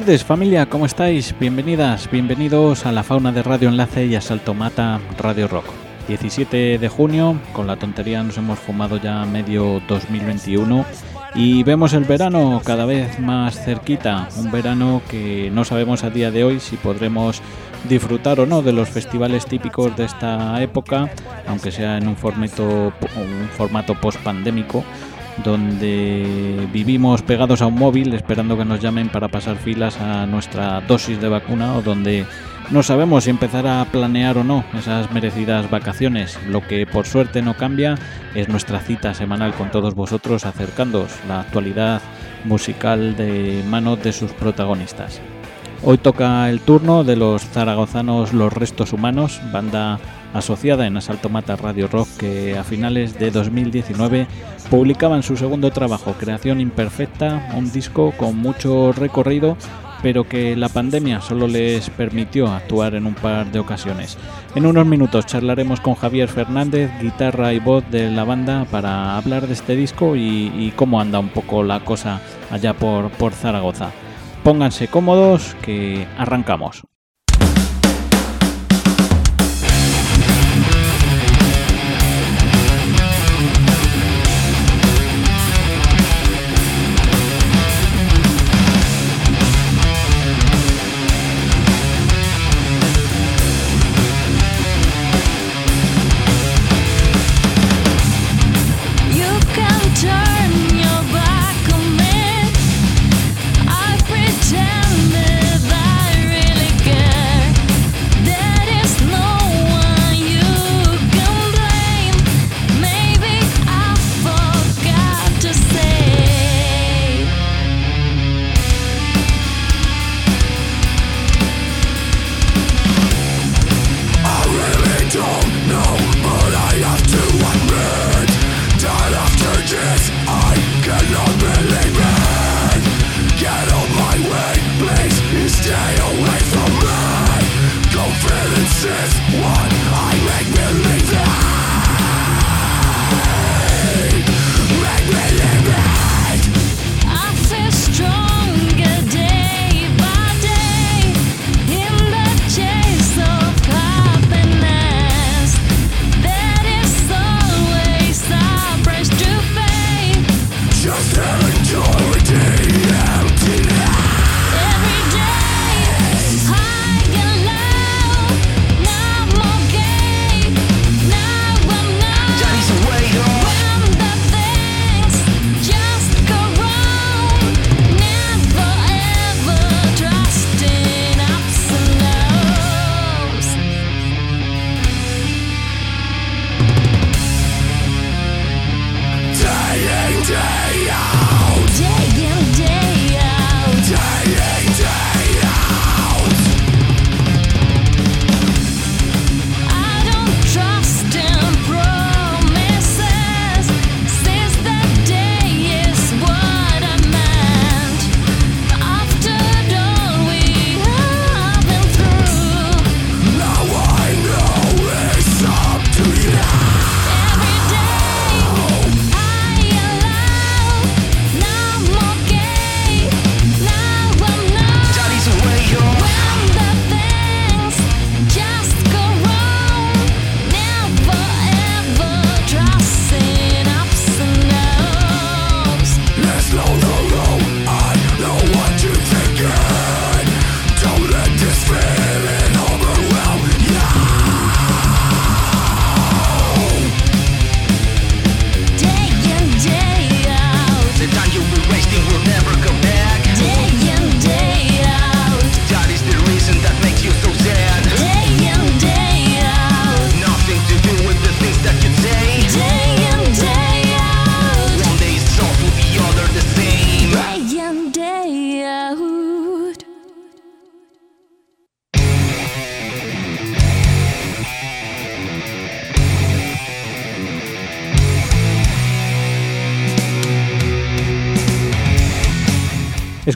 tardes familia, ¿cómo estáis? Bienvenidas, bienvenidos a la fauna de Radio Enlace y a Salto Mata Radio Rock. 17 de junio, con la tontería nos hemos fumado ya medio 2021 y vemos el verano cada vez más cerquita, un verano que no sabemos a día de hoy si podremos disfrutar o no de los festivales típicos de esta época, aunque sea en un formato, un formato post-pandémico donde vivimos pegados a un móvil esperando que nos llamen para pasar filas a nuestra dosis de vacuna o donde no sabemos si empezar a planear o no esas merecidas vacaciones. Lo que por suerte no cambia es nuestra cita semanal con todos vosotros acercándoos la actualidad musical de mano de sus protagonistas. Hoy toca el turno de los zaragozanos Los Restos Humanos, banda asociada en Asalto Mata Radio Rock que a finales de 2019 publicaban su segundo trabajo, Creación Imperfecta, un disco con mucho recorrido pero que la pandemia solo les permitió actuar en un par de ocasiones. En unos minutos charlaremos con Javier Fernández, guitarra y voz de la banda, para hablar de este disco y, y cómo anda un poco la cosa allá por, por Zaragoza. Pónganse cómodos que arrancamos.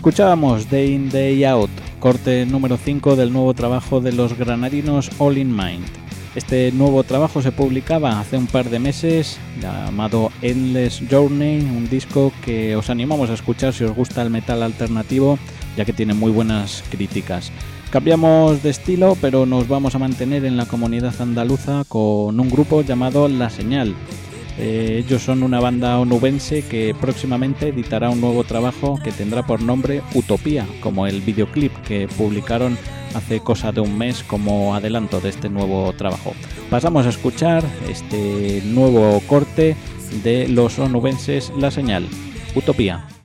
Escuchábamos Day In Day Out, corte número 5 del nuevo trabajo de los granadinos All In Mind. Este nuevo trabajo se publicaba hace un par de meses, llamado Endless Journey, un disco que os animamos a escuchar si os gusta el metal alternativo, ya que tiene muy buenas críticas. Cambiamos de estilo, pero nos vamos a mantener en la comunidad andaluza con un grupo llamado La Señal, eh, ellos son una banda onubense que próximamente editará un nuevo trabajo que tendrá por nombre Utopía, como el videoclip que publicaron hace cosa de un mes como adelanto de este nuevo trabajo. Pasamos a escuchar este nuevo corte de los onubenses La Señal, Utopía.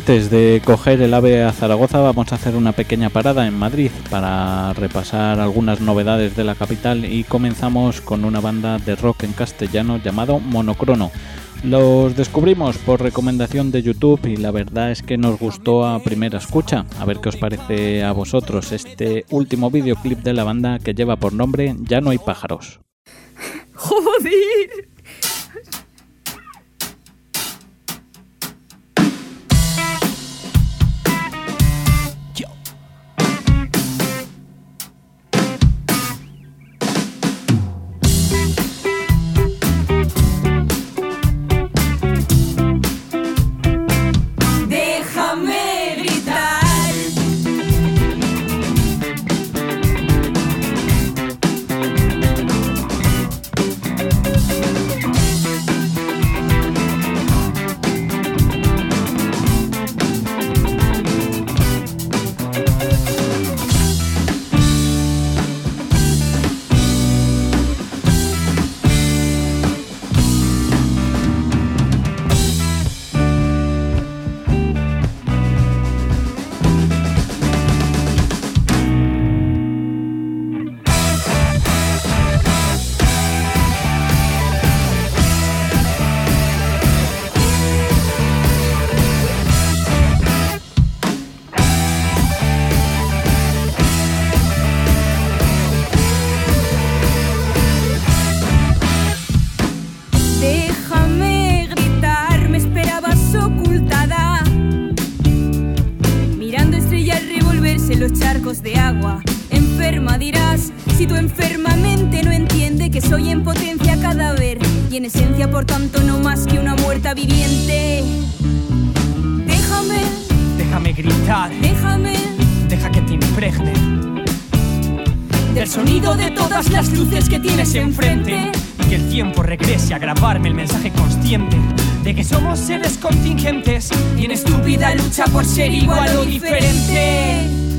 antes de coger el AVE a Zaragoza vamos a hacer una pequeña parada en Madrid para repasar algunas novedades de la capital y comenzamos con una banda de rock en castellano llamado Monocrono. Los descubrimos por recomendación de YouTube y la verdad es que nos gustó a primera escucha. A ver qué os parece a vosotros este último videoclip de la banda que lleva por nombre Ya no hay pájaros. ¡Joder! regrese a grabarme el mensaje consciente de que somos seres contingentes y en estúpida lucha por ser igual o diferente.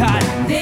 Epcot.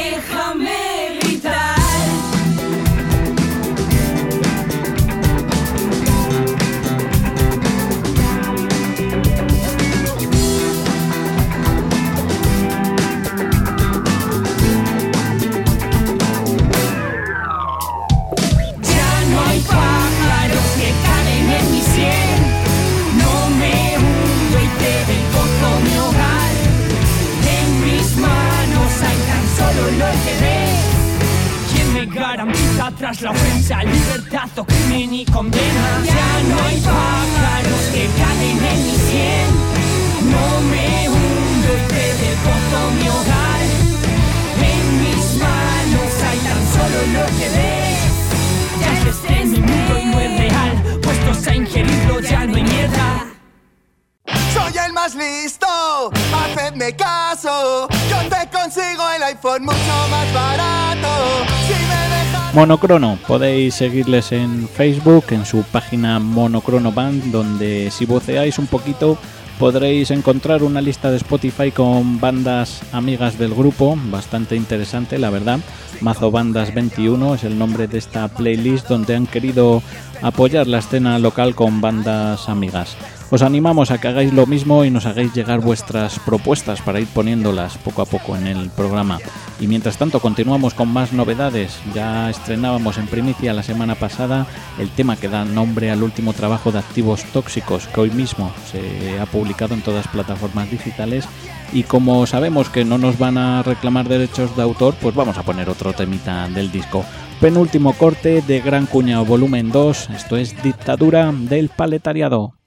Monocrono, podéis seguirles en Facebook, en su página Monocrono Band, donde si voceáis un poquito podréis encontrar una lista de Spotify con bandas amigas del grupo, bastante interesante, la verdad. Mazo Bandas 21 es el nombre de esta playlist donde han querido apoyar la escena local con bandas amigas. Os animamos a que hagáis lo mismo y nos hagáis llegar vuestras propuestas para ir poniéndolas poco a poco en el programa. Y mientras tanto continuamos con más novedades. Ya estrenábamos en primicia la semana pasada el tema que da nombre al último trabajo de activos tóxicos que hoy mismo se ha publicado en todas plataformas digitales. Y como sabemos que no nos van a reclamar derechos de autor, pues vamos a poner otro temita del disco. Penúltimo corte de Gran Cuñado Volumen 2. Esto es Dictadura del Paletariado.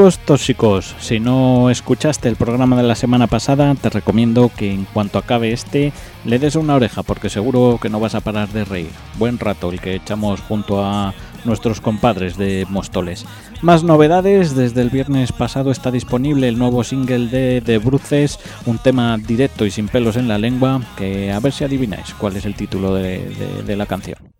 Tóxicos. Si no escuchaste el programa de la semana pasada, te recomiendo que en cuanto acabe este le des una oreja porque seguro que no vas a parar de reír. Buen rato el que echamos junto a nuestros compadres de Móstoles. Más novedades, desde el viernes pasado está disponible el nuevo single de The Bruces, un tema directo y sin pelos en la lengua, que a ver si adivináis cuál es el título de la canción.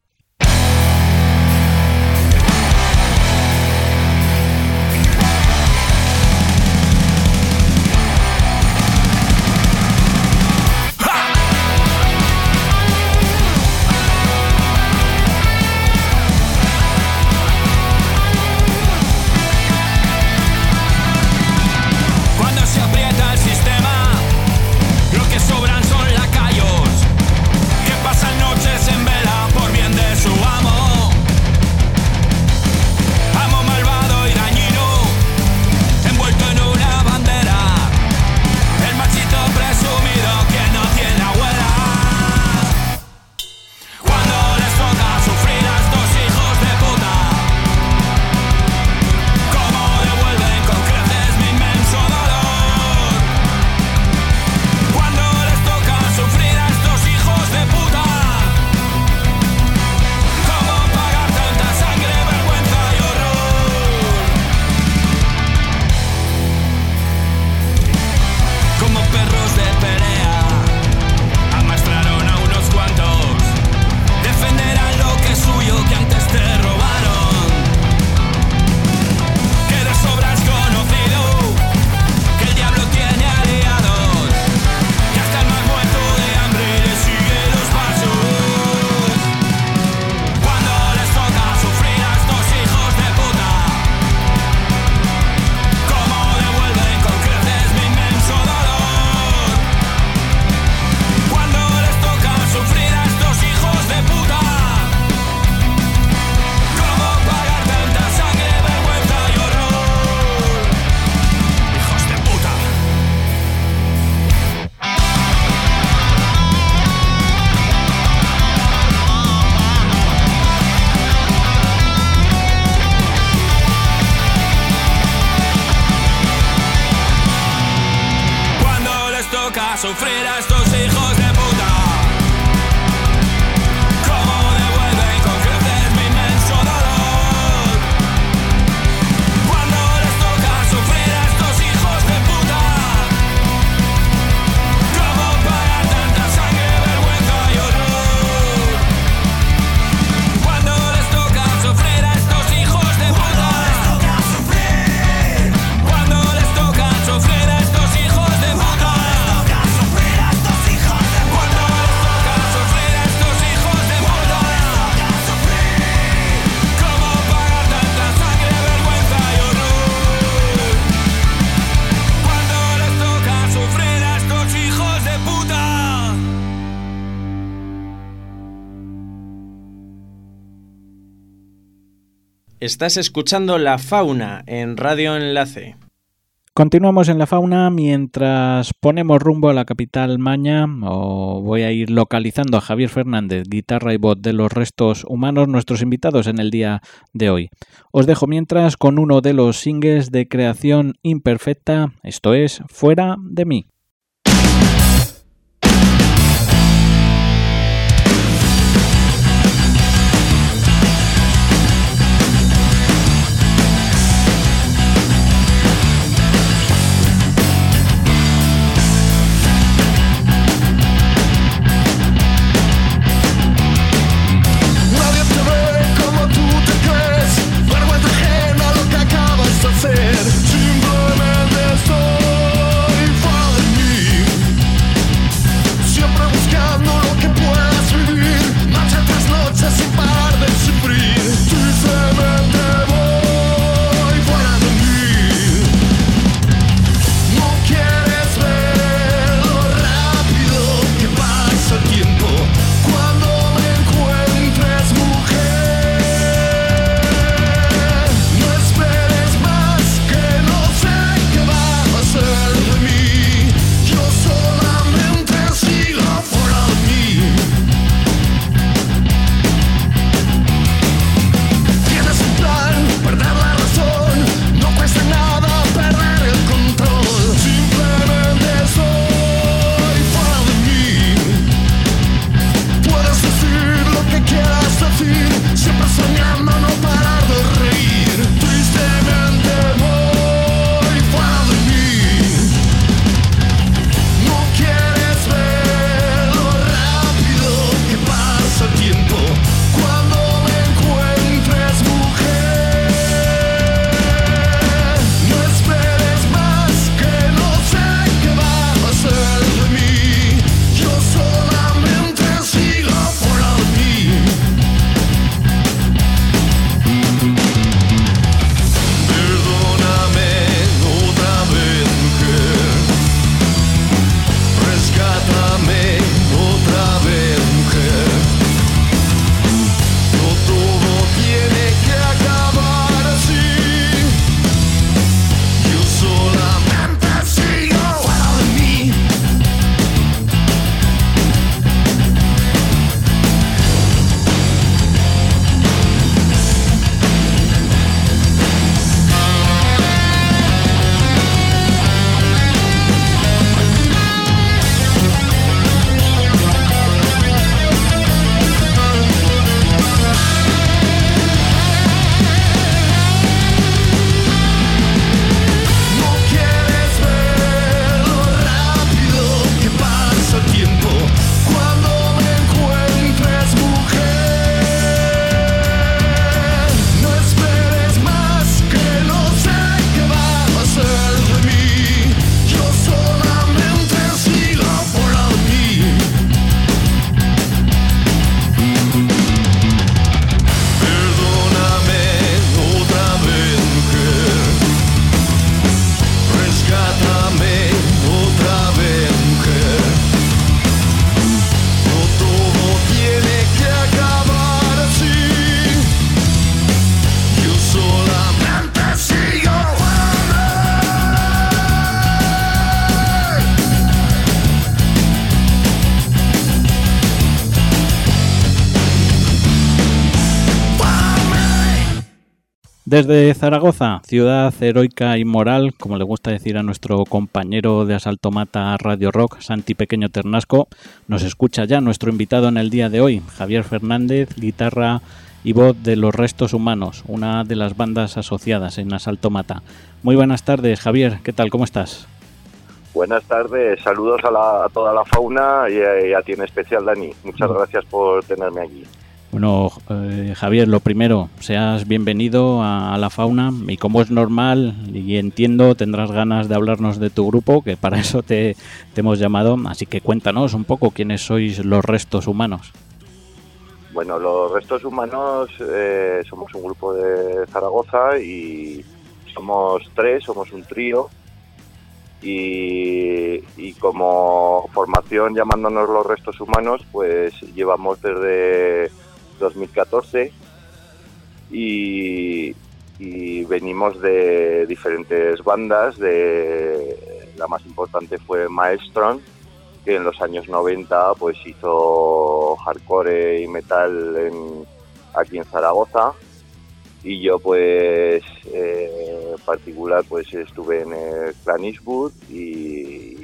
Estás escuchando La Fauna en Radio Enlace. Continuamos en la fauna mientras ponemos rumbo a la capital Maña o voy a ir localizando a Javier Fernández, guitarra y voz de los restos humanos, nuestros invitados en el día de hoy. Os dejo mientras con uno de los singles de creación imperfecta, esto es Fuera de mí. Zaragoza, ciudad heroica y moral, como le gusta decir a nuestro compañero de Asalto Mata Radio Rock, Santi Pequeño Ternasco, nos escucha ya nuestro invitado en el día de hoy, Javier Fernández, guitarra y voz de Los Restos Humanos, una de las bandas asociadas en Asalto Mata. Muy buenas tardes, Javier, ¿qué tal? ¿Cómo estás? Buenas tardes, saludos a, la- a toda la fauna y a, y a ti en especial, Dani. Muchas gracias por tenerme aquí. Bueno, eh, Javier, lo primero, seas bienvenido a, la fauna y como es normal y entiendo, tendrás ganas de hablarnos de tu grupo, que para eso te, te hemos llamado, así que cuéntanos un poco quiénes sois los restos humanos. Bueno, los restos humanos eh, somos un grupo de Zaragoza y somos tres, somos un trío. Y, y como formación llamándonos los restos humanos, pues llevamos desde 2014 y, y venimos de diferentes bandas. La más importante fue Maestron, que en los años 90 pues hizo hardcore y metal aquí en Zaragoza y yo pues eh, en particular pues estuve en el Clan Eastwood y,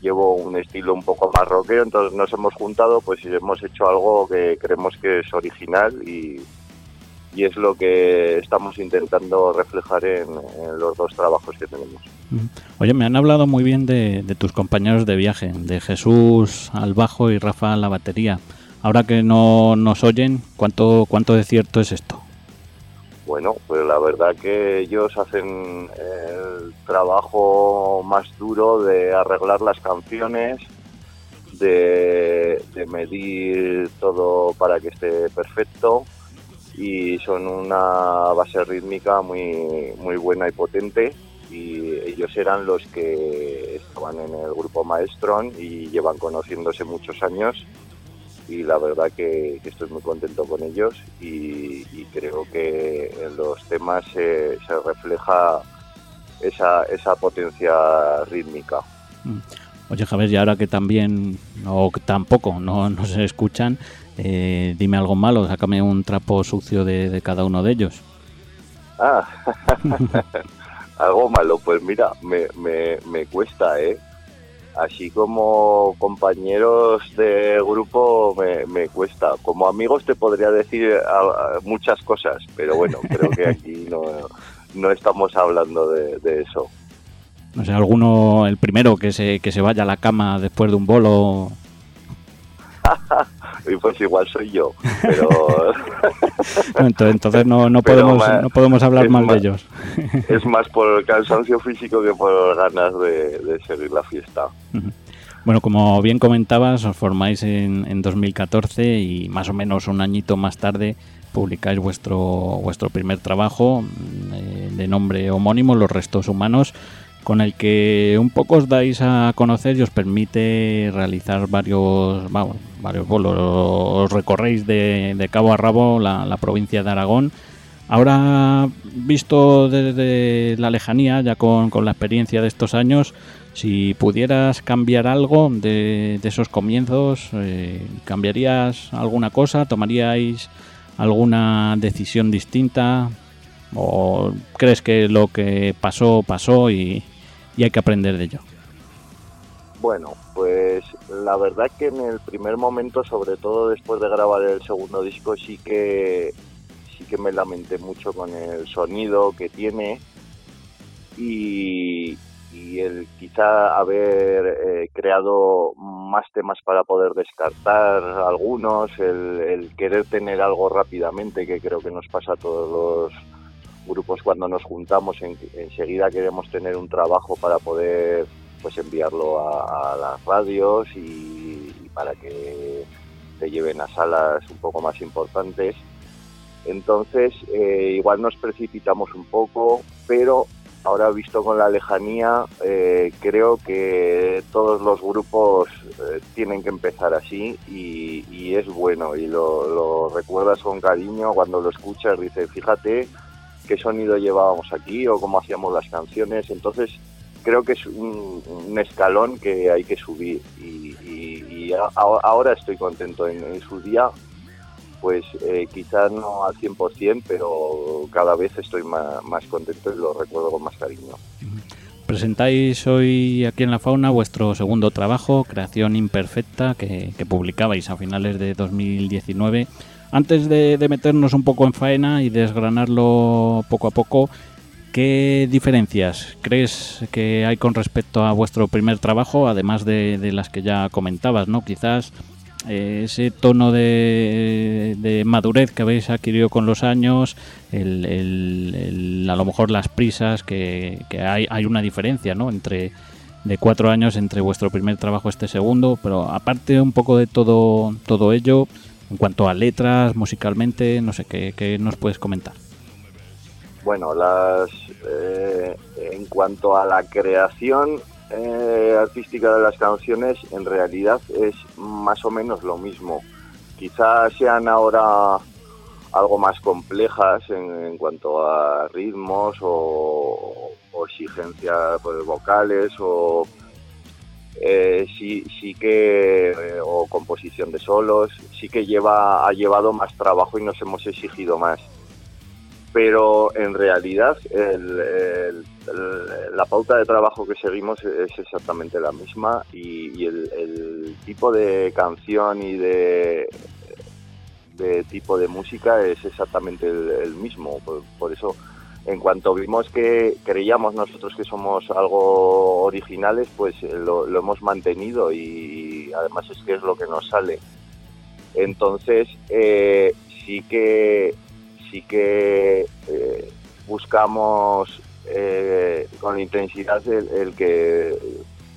llevo un estilo un poco más rockero entonces nos hemos juntado pues y hemos hecho algo que creemos que es original y, y es lo que estamos intentando reflejar en, en los dos trabajos que tenemos. Oye, me han hablado muy bien de, de tus compañeros de viaje, de Jesús al bajo y Rafa a la batería. Ahora que no nos oyen, ¿cuánto, cuánto de cierto es esto? Bueno, pues la verdad que ellos hacen el trabajo más duro de arreglar las canciones, de, de medir todo para que esté perfecto y son una base rítmica muy, muy buena y potente y ellos eran los que estaban en el grupo Maestron y llevan conociéndose muchos años y la verdad que, que estoy muy contento con ellos y, y creo que en los temas se, se refleja esa, esa potencia rítmica. Oye, Javier, y ahora que también, o tampoco, no nos escuchan, eh, dime algo malo, sácame un trapo sucio de, de cada uno de ellos. Ah, algo malo, pues mira, me, me, me cuesta, ¿eh? Así como compañeros de grupo me, me cuesta. Como amigos te podría decir muchas cosas, pero bueno, creo que aquí no, no estamos hablando de, de eso. No sé, alguno, el primero que se, que se vaya a la cama después de un bolo. Y pues igual soy yo, pero entonces, entonces no, no, podemos, ma- no podemos hablar mal ma- de ellos. es más por el cansancio físico que por ganas de, de seguir la fiesta. Bueno, como bien comentabas, os formáis en, en 2014 y más o menos un añito más tarde publicáis vuestro, vuestro primer trabajo mm, eh, de nombre homónimo, Los Restos Humanos, con el que un poco os dais a conocer y os permite realizar varios, vamos, varios bolos. Os recorréis de, de cabo a rabo la, la provincia de Aragón. Ahora, visto desde la lejanía, ya con, con la experiencia de estos años, si pudieras cambiar algo de, de esos comienzos, eh, ¿cambiarías alguna cosa? ¿Tomaríais alguna decisión distinta? ¿O crees que lo que pasó, pasó y, y hay que aprender de ello? Bueno, pues la verdad que en el primer momento, sobre todo después de grabar el segundo disco, sí que sí que me lamenté mucho con el sonido que tiene. Y, el quizá haber eh, creado más temas para poder descartar algunos, el, el querer tener algo rápidamente, que creo que nos pasa a todos los grupos cuando nos juntamos, en, enseguida queremos tener un trabajo para poder pues enviarlo a, las radios y, para que te lleven a salas un poco más importantes. Entonces, eh, igual nos precipitamos un poco, pero ahora visto con la lejanía, eh, creo que todos los grupos eh, tienen que empezar así y, y es bueno y lo, lo recuerdas con cariño cuando lo escuchas, dices, fíjate qué sonido llevábamos aquí o cómo hacíamos las canciones. Entonces, creo que es un, escalón que hay que subir y, a- ahora estoy contento. En, su día pues eh, quizás no al 100%, pero cada vez estoy más, más contento y lo recuerdo con más cariño. Presentáis hoy aquí en La Fauna vuestro segundo trabajo, Creación Imperfecta, que, que publicabais a finales de 2019. Antes de, de meternos un poco en faena y desgranarlo poco a poco, ¿qué diferencias crees que hay con respecto a vuestro primer trabajo, además de, las que ya comentabas? ¿no? Quizás eh, ese tono de, madurez que habéis adquirido con los años, el- el- a lo mejor las prisas, que, que hay, hay una diferencia ¿no? entre de cuatro años entre vuestro primer trabajo y este segundo, pero aparte un poco de todo, todo ello, en cuanto a letras, musicalmente, no sé, ¿qué, qué nos puedes comentar? Bueno, las eh, en cuanto a la creación eh, artística de las canciones, en realidad es más o menos lo mismo. Quizás sean ahora algo más complejas en, cuanto a ritmos o, o exigencias pues, vocales o eh, sí, sí que eh, o composición de solos, sí que lleva ha llevado más trabajo y nos hemos exigido más pero en realidad el- la pauta de trabajo que seguimos es exactamente la misma y, el, tipo de canción y de, tipo de música es exactamente el, mismo. Por, por eso, en cuanto vimos que creíamos nosotros que somos algo originales, pues eh, lo, lo hemos mantenido y además es que es lo que nos sale. Entonces, eh, sí que sí que eh, buscamos eh, con intensidad el, el que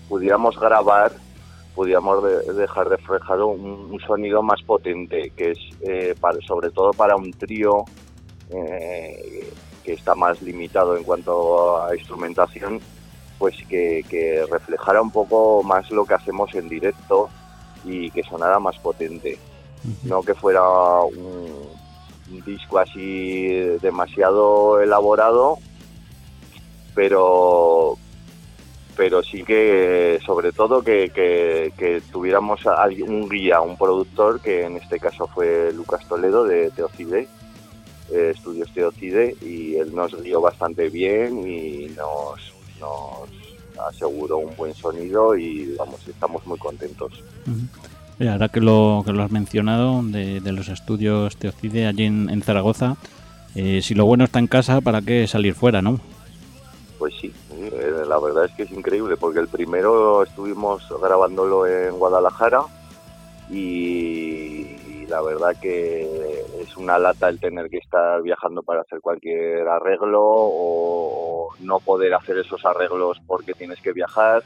pudiéramos grabar, pudiéramos de- dejar reflejado un, un sonido más potente, que es eh, para- sobre todo para un trío que está más limitado en cuanto a instrumentación, pues que, que reflejara un poco más lo que hacemos en directo y que sonara más potente. No que fuera un, un disco así demasiado elaborado, pero pero sí que sobre todo que, que- tuviéramos un guía, un productor, que en este caso fue Lucas Toledo de Teocide, eh, Estudios Teocide, y él nos guió bastante bien y nos, nos aseguró un buen sonido y vamos, estamos muy contentos. Ahora que lo, que lo has mencionado, de, los estudios Teocide allí en, Zaragoza, eh, si lo bueno está en casa, ¿para qué salir fuera, no? Pues sí, eh, la verdad es que es increíble porque el primero estuvimos grabándolo en Guadalajara y la verdad que es una lata el tener que estar viajando para hacer cualquier arreglo o no poder hacer esos arreglos porque tienes que viajar.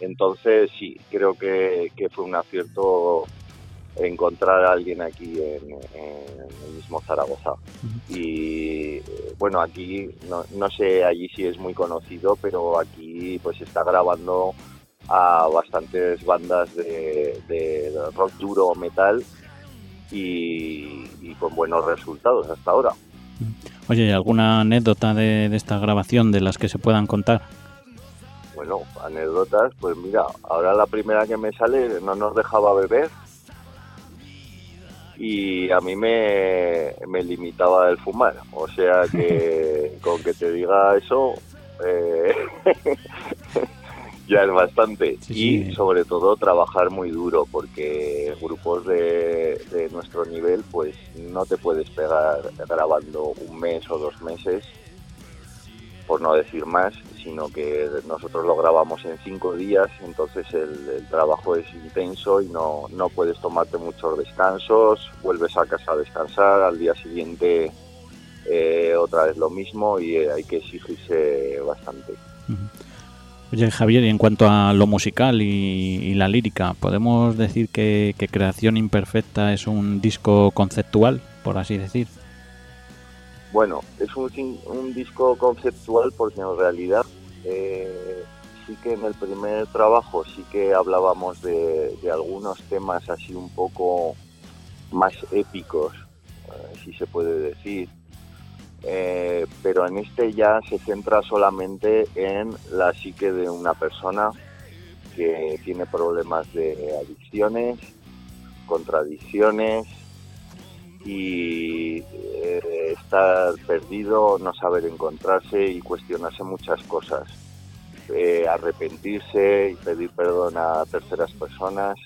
Entonces sí, creo que, que fue un acierto encontrar a alguien aquí en, en el mismo Zaragoza. Y bueno, aquí no, no sé allí si es muy conocido, pero aquí pues está grabando a bastantes bandas de, de rock duro o metal y, y con buenos resultados hasta ahora. Oye, ¿y ¿alguna anécdota de, de esta grabación de las que se puedan contar? Bueno, anécdotas, pues mira, ahora la primera que me sale no nos dejaba beber y a mí me, me limitaba el fumar. O sea que con que te diga eso eh, ya es bastante. y sobre todo trabajar muy duro porque grupos de, de nuestro nivel pues no te puedes pegar grabando un mes o dos meses por no decir más, sino que nosotros lo grabamos en cinco días, entonces el, trabajo es intenso y no, no puedes tomarte muchos descansos, vuelves a casa a descansar, al día siguiente eh, otra vez lo mismo y eh, hay que exigirse bastante. Oye, Javier, y en cuanto a lo musical y, la lírica, ¿podemos decir que Creación Imperfecta es un disco conceptual, por así decir? Bueno, es un, un disco conceptual porque en realidad eh, sí que en el primer trabajo sí que hablábamos de, algunos temas así un poco más épicos, eh, si se puede decir. Eh, pero en este ya se centra solamente en la psique de una persona que tiene problemas de adicciones, contradicciones y estar perdido, no saber encontrarse y cuestionarse muchas cosas. Eh, arrepentirse y pedir perdón a terceras personas.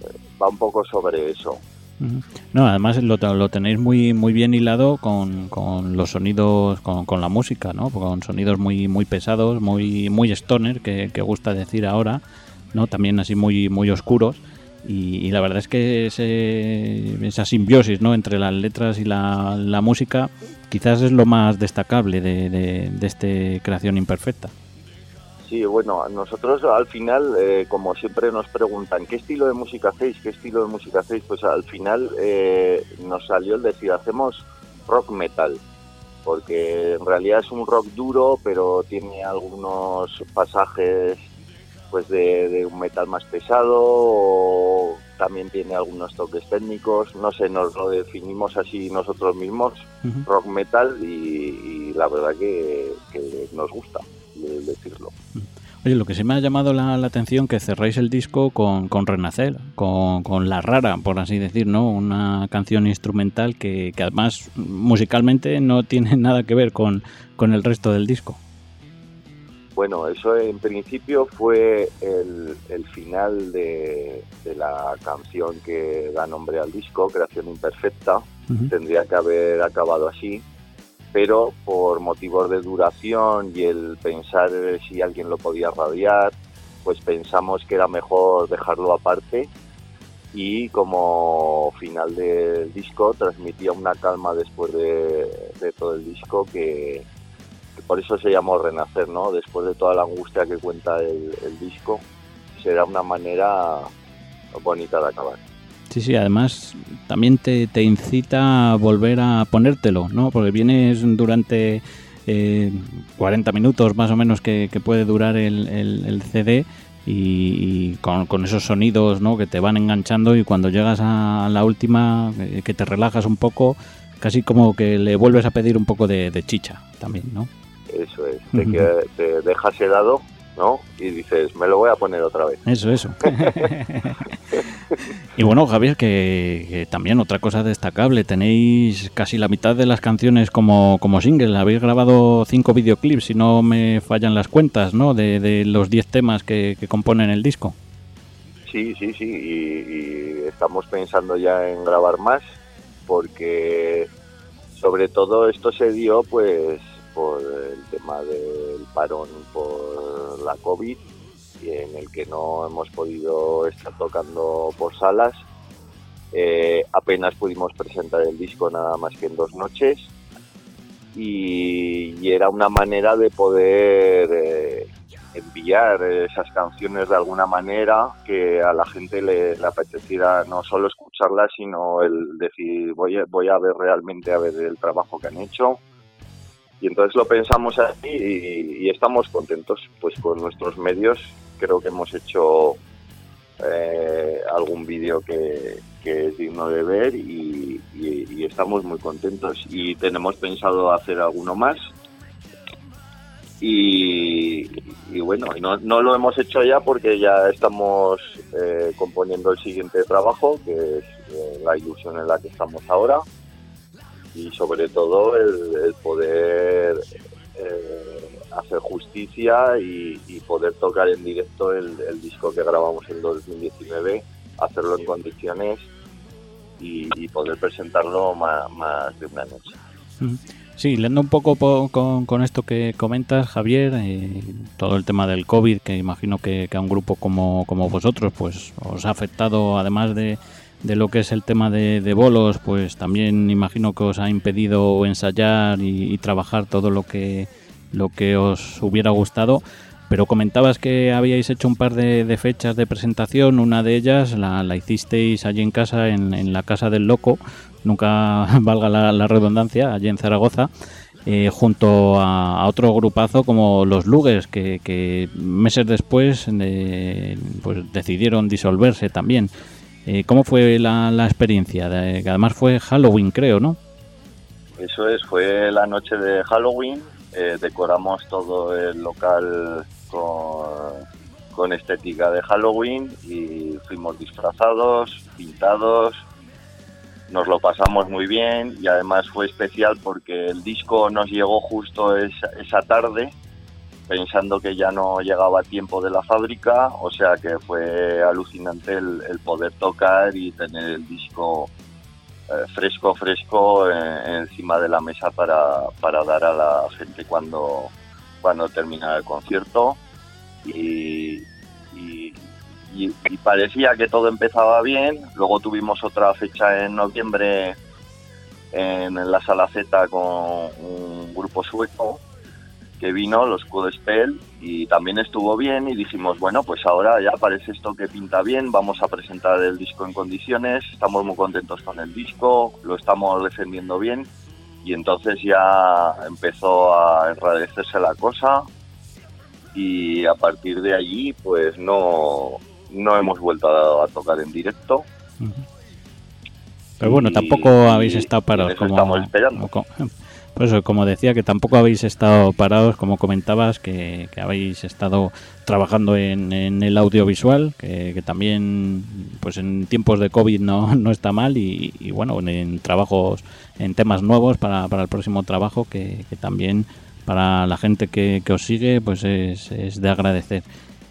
Eh, va un poco sobre eso. No, además lo, lo tenéis muy muy bien hilado con, con los sonidos, con, con la música, ¿no? Con sonidos muy muy pesados, muy muy stoner, que, que gusta decir ahora, ¿no? También así muy muy oscuros. Y, la verdad es que ese- esa simbiosis, ¿no? Entre las letras y la, la música, quizás es lo más destacable de, de, de este creación imperfecta. Sí, bueno, nosotros al final, eh, como siempre nos preguntan, ¿qué estilo de música hacéis? ¿Qué estilo de música hacéis? Pues al final eh, nos salió el decir, hacemos rock metal, porque en realidad es un rock duro, pero tiene algunos pasajes pues de, de un metal más pesado, o también tiene algunos toques técnicos, no sé, nos lo definimos así nosotros mismos, rock metal, y, y la verdad que, que nos gusta de- decirlo. Oye, lo que sí me ha llamado la, la atención que cerráis el disco con, con Renacer, con, con La Rara, por así decir, ¿no? Una canción instrumental que, que además musicalmente no tiene nada que ver con, con el resto del disco. Bueno, eso en principio fue el, el final de, de la canción que da nombre al disco, Creación Imperfecta. Tendría que haber acabado así, pero por motivos de duración y el pensar si alguien lo podía radiar, pues pensamos que era mejor dejarlo aparte y como final del disco transmitía una calma después de, de todo el disco que por eso se llamó Renacer, ¿no? Después de toda la angustia que cuenta el, disco, será una manera bonita de acabar. Sí, sí, además también te, te incita a volver a ponértelo, ¿no? Porque vienes durante eh, 40 minutos más o menos que, puede durar el, CD y, con, esos sonidos, ¿no? Que te van enganchando y cuando llegas a la última, eh, que te relajas un poco, casi como que le vuelves a pedir un poco de chicha también, ¿no? Eso es, te, queda- te dejas helado, ¿no? Y dices, me lo voy a poner otra vez. Eso, eso. y bueno, Javier, que, que también otra cosa destacable, tenéis casi la mitad de las canciones como, como single, habéis grabado cinco videoclips, si no me fallan las cuentas, ¿no? De, de los 10 temas que, que componen el disco. Sí, sí, sí, y, y estamos pensando ya en grabar más porque sobre todo esto se dio pues por el tema del parón por la COVID en el que no hemos podido estar tocando por salas. Eh, apenas pudimos presentar el disco nada más que en dos noches y, y era una manera de poder eh, enviar esas canciones de alguna manera que a la gente le, le apeteciera no solo escucharlas sino el decir voy a, voy a ver realmente a ver el trabajo que han hecho y entonces lo pensamos así y, estamos contentos. Pues con nuestros medios creo que hemos hecho eh, algún vídeo que, es digno de ver y, estamos muy contentos. Y tenemos pensado hacer alguno más. Y, bueno, no lo hemos hecho ya porque ya estamos eh, componiendo el siguiente trabajo, que es eh, la ilusión en la que estamos ahora, y sobre todo el, el poder eh, hacer justicia y, poder tocar en directo el, el disco que grabamos en 2019, hacerlo en condiciones y, poder presentarlo más, de una noche. Sí, leendo un poco po- con, con esto que comentas, Javier, eh, todo el tema del COVID, que imagino que, que a un grupo como, como vosotros pues os ha afectado, además de, de lo que es el tema de, bolos, pues también imagino que os ha impedido ensayar y, trabajar todo lo que, lo que os hubiera gustado. Pero comentabas que habíais hecho un par de, fechas de presentación, una de ellas la, hicisteis allí en casa, en, la Casa del Loco, nunca valga la, redundancia, allí en Zaragoza, eh, junto a, otro grupazo como los Luges, que, que meses después eh, pues decidieron disolverse también. Eh, ¿Cómo fue la, la experiencia? De- que además fue Halloween, creo, ¿no? Eso es, fue la noche de Halloween, eh, decoramos todo el local con, con estética de Halloween y fuimos disfrazados, pintados nos lo pasamos muy bien y además fue especial porque el disco nos llegó justo esa, esa tarde pensando que ya no llegaba tiempo de la fábrica, o sea que fue alucinante el, poder tocar y tener el disco eh, fresco, fresco eh, encima de la mesa para, para dar a la gente cuando, cuando terminara el concierto. Y parecía que todo empezaba bien. Luego tuvimos otra fecha en noviembre en la sala Z con un grupo sueco que vino, los Spell, y también estuvo bien y dijimos, bueno, pues ahora ya parece esto que pinta bien, vamos a presentar el disco en condiciones, estamos muy contentos con el disco, lo estamos defendiendo bien y entonces ya empezó a enrarecerse la cosa y a partir de allí pues no, no hemos vuelto a, a tocar en directo. Pero bueno, Y- tampoco habéis estado parados como, estamos esperando. como- por eso, como decía, que tampoco habéis estado parados, como comentabas, que, habéis estado trabajando en, en el audiovisual, que, también, pues en tiempos de COVID no, no está mal, y, bueno, en, trabajos, en temas nuevos para, para el próximo trabajo, que, también para la gente que, que os sigue, pues es, es de agradecer.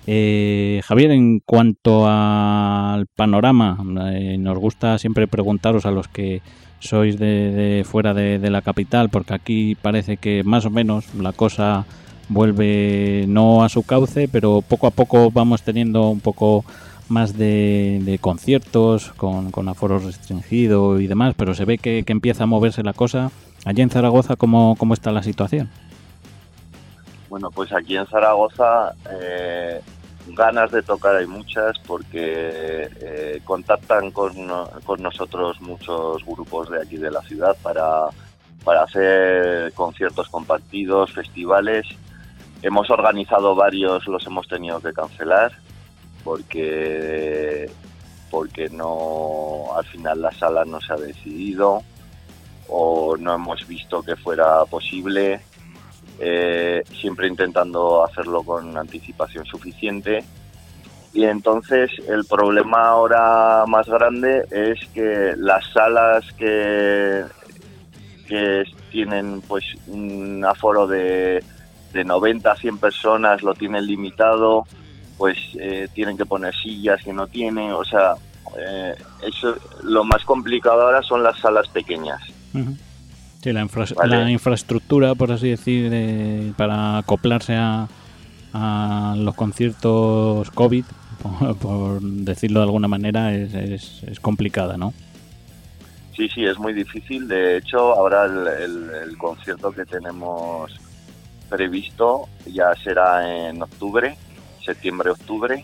Eh, Javier, en cuanto al panorama, eh, nos gusta siempre preguntaros a los que sois de, fuera de, la capital, porque aquí parece que más o menos la cosa vuelve no a su cauce, pero poco a poco vamos teniendo un poco más de, de conciertos con, con aforo restringido y demás, pero se ve que, que empieza a moverse la cosa. Allí en Zaragoza, ¿cómo, cómo está la situación? Bueno, pues aquí en Zaragoza eh, ganas de tocar hay muchas porque eh, contactan con, con nosotros muchos grupos de aquí de la ciudad para, para hacer conciertos compartidos, festivales. Hemos organizado varios, los hemos tenido que cancelar porque porque no al final la sala no se ha decidido o no hemos visto que fuera posible eh, siempre intentando hacerlo con anticipación suficiente. Y entonces el problema ahora más grande es que las salas que, que tienen pues un aforo de, de 90 a 100 personas lo tienen limitado, pues eh, tienen que poner sillas que no tienen, o sea, eh, eso lo más complicado ahora son las salas pequeñas. Ujú. Sí, la, infra- Vale. la infraestructura, por así decir, de- para acoplarse a, a los conciertos COVID, por, por decirlo de alguna manera, es, es, es complicada, ¿no? Sí, sí, es muy difícil. De hecho, ahora el, el- el concierto que tenemos previsto ya será en octubre, septiembre-octubre,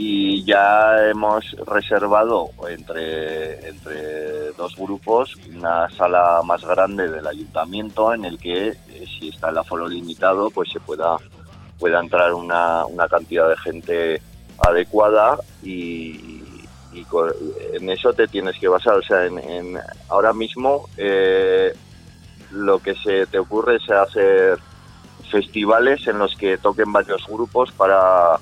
y ya hemos reservado entre, entre dos grupos una sala más grande del ayuntamiento en el que, eh, si está el aforo limitado, pues se pueda, pueda entrar una, una cantidad de gente adecuada y, y en eso te tienes que basar. O sea, en, en- ahora mismo eh, lo que se te ocurre es hacer festivales en los que toquen varios grupos para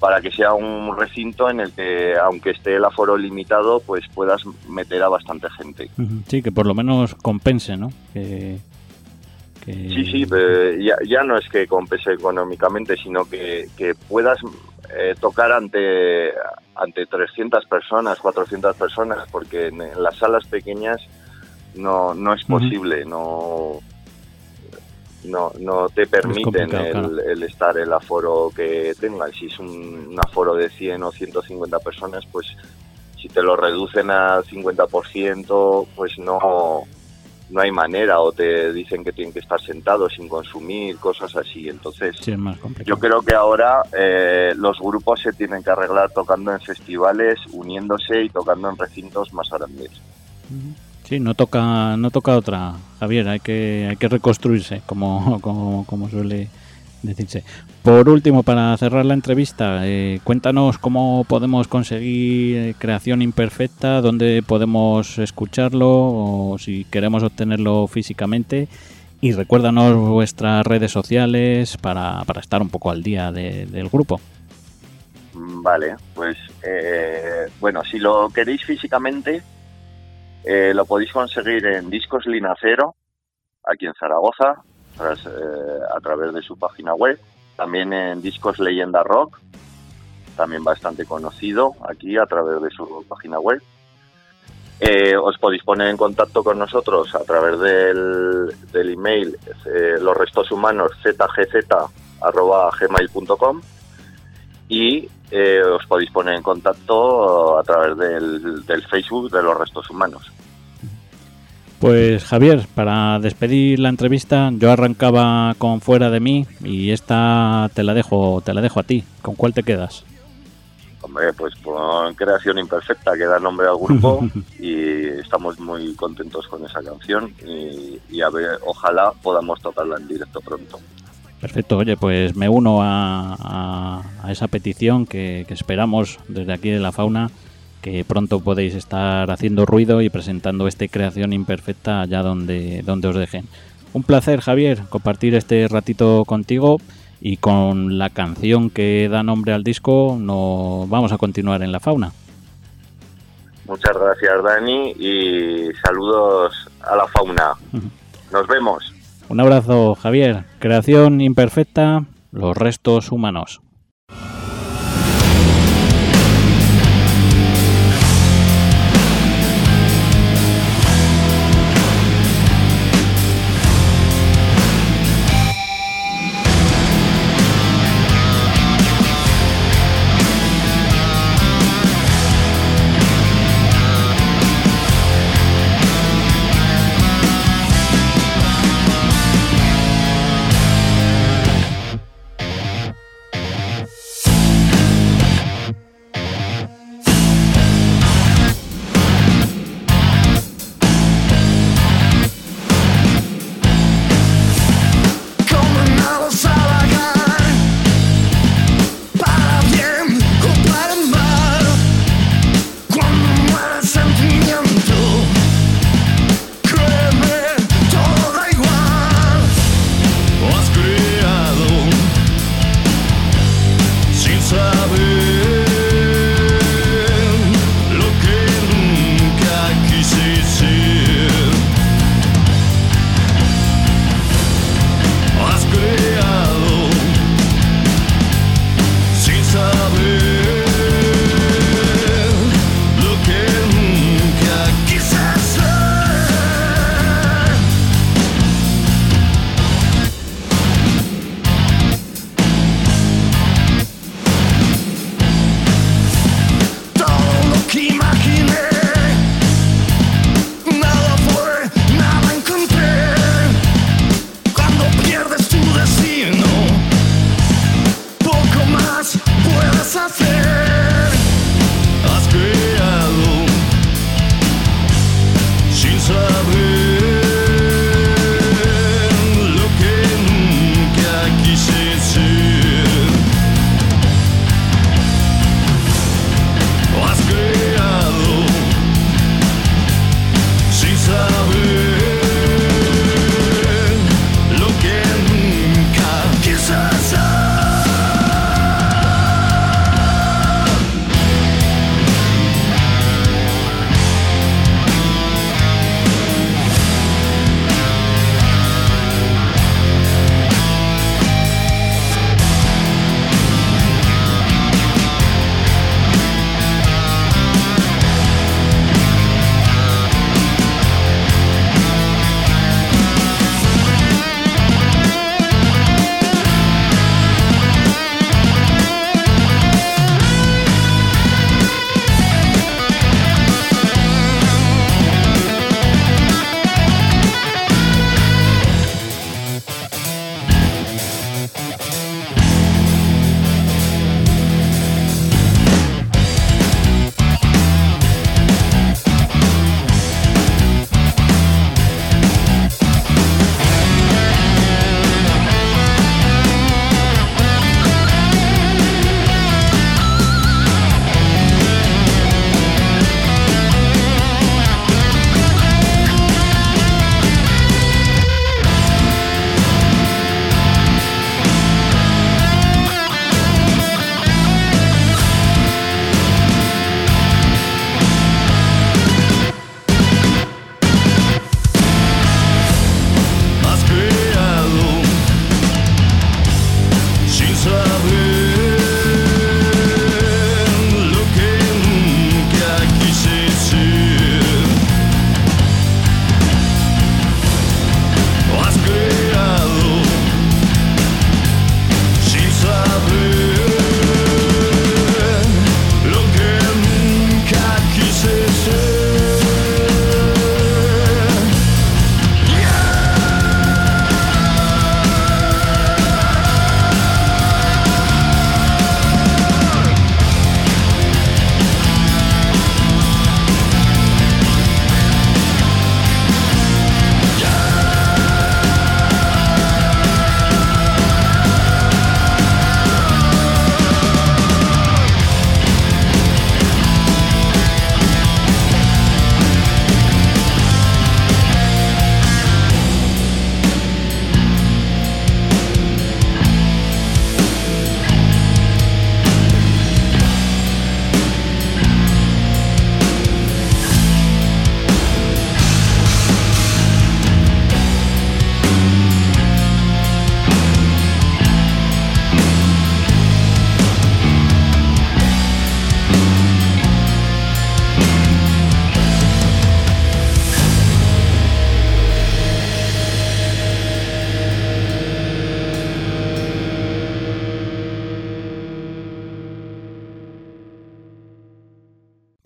para que sea un recinto en el que aunque esté el aforo limitado pues puedas meter a bastante gente. Sí, que por lo menos compense, ¿no? Que, que- sí sí pero ya, ya no es que compense económicamente sino que, que puedas eh, tocar ante ante 300 personas 400 personas porque en, en las salas pequeñas no no es posible no no, no te permiten el, claro. el estar el aforo que tengan. Si es un, un aforo de 100 o 150 personas, pues si te lo reducen al 50%, pues no, no hay manera o te dicen que tienen que estar sentados sin consumir, cosas así. Entonces, Sí, yo creo que ahora eh, los grupos se tienen que arreglar tocando en festivales, uniéndose y tocando en recintos más grandes. Sí, no toca, no toca otra, Javier, hay que, hay que reconstruirse, como, como, como suele decirse. Por último, para cerrar la entrevista, eh, cuéntanos cómo podemos conseguir eh, Creación Imperfecta, dónde podemos escucharlo o si queremos obtenerlo físicamente. Y recuérdanos vuestras redes sociales para, para estar un poco al día de- del grupo. Vale, pues eh, bueno, si lo queréis físicamente, Eh, lo podéis conseguir en Discos Linacero, aquí en Zaragoza, eh, a través de su página web. También en Discos Leyenda Rock, también bastante conocido aquí a través de su página web. Eh, os podéis poner en contacto con nosotros a través del, del email eh, los restos humanos zgz@gmail.com y eh, os podéis poner en contacto a través del, del Facebook de los restos humanos. Pues Javier, para despedir la entrevista, yo arrancaba con fuera de mí y esta te la dejo, te la dejo a ti. ¿Con cuál te quedas? Hombre, pues con Creación Imperfecta que da nombre al grupo y estamos muy contentos con esa canción y, y a ver, ojalá podamos tocarla en directo pronto. Perfecto, oye, pues me uno a, a- a esa petición que, que esperamos desde aquí de la fauna, que pronto podéis estar haciendo ruido y presentando esta creación imperfecta allá donde, donde os dejen. Un placer, Javier, compartir este ratito contigo y con la canción que da nombre al disco, no vamos a continuar en la fauna. Muchas gracias Dani y saludos a la fauna. Nos vemos. Un abrazo, Javier. Creación imperfecta, los restos humanos.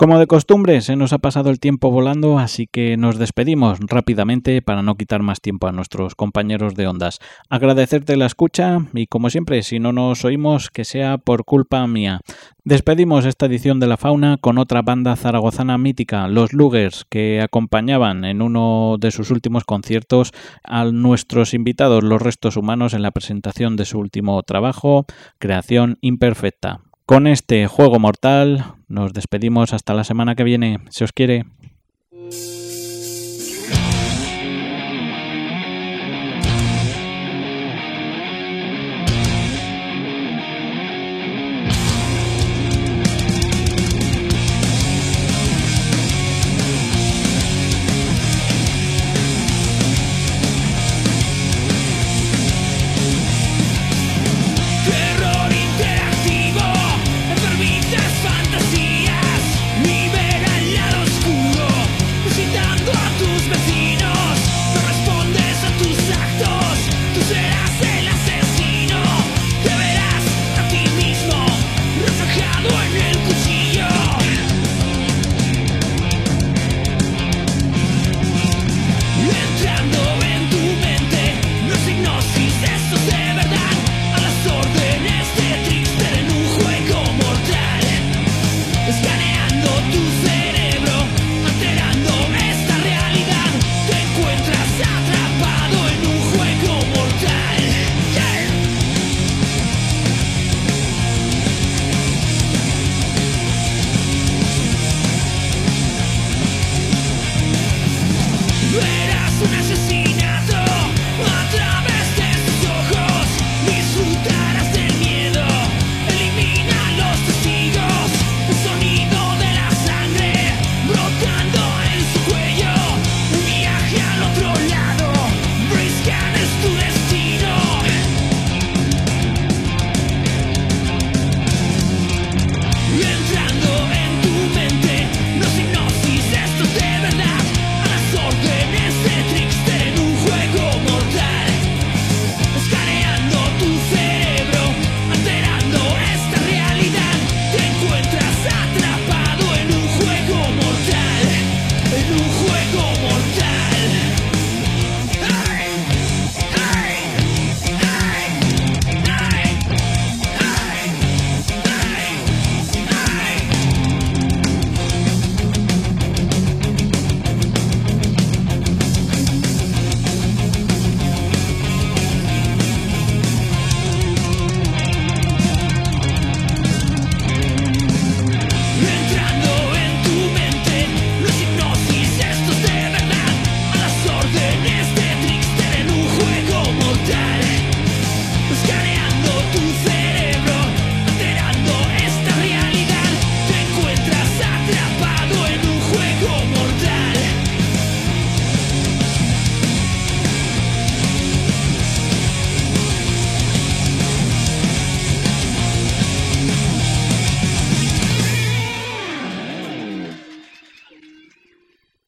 Como de costumbre, se nos ha pasado el tiempo volando, así que nos despedimos rápidamente para no quitar más tiempo a nuestros compañeros de ondas. Agradecerte la escucha y, como siempre, si no nos oímos, que sea por culpa mía. Despedimos esta edición de la fauna con otra banda zaragozana mítica, los Lugers, que acompañaban en uno de sus últimos conciertos a nuestros invitados, los restos humanos, en la presentación de su último trabajo, Creación Imperfecta. Con este juego mortal nos despedimos hasta la semana que viene, si os quiere.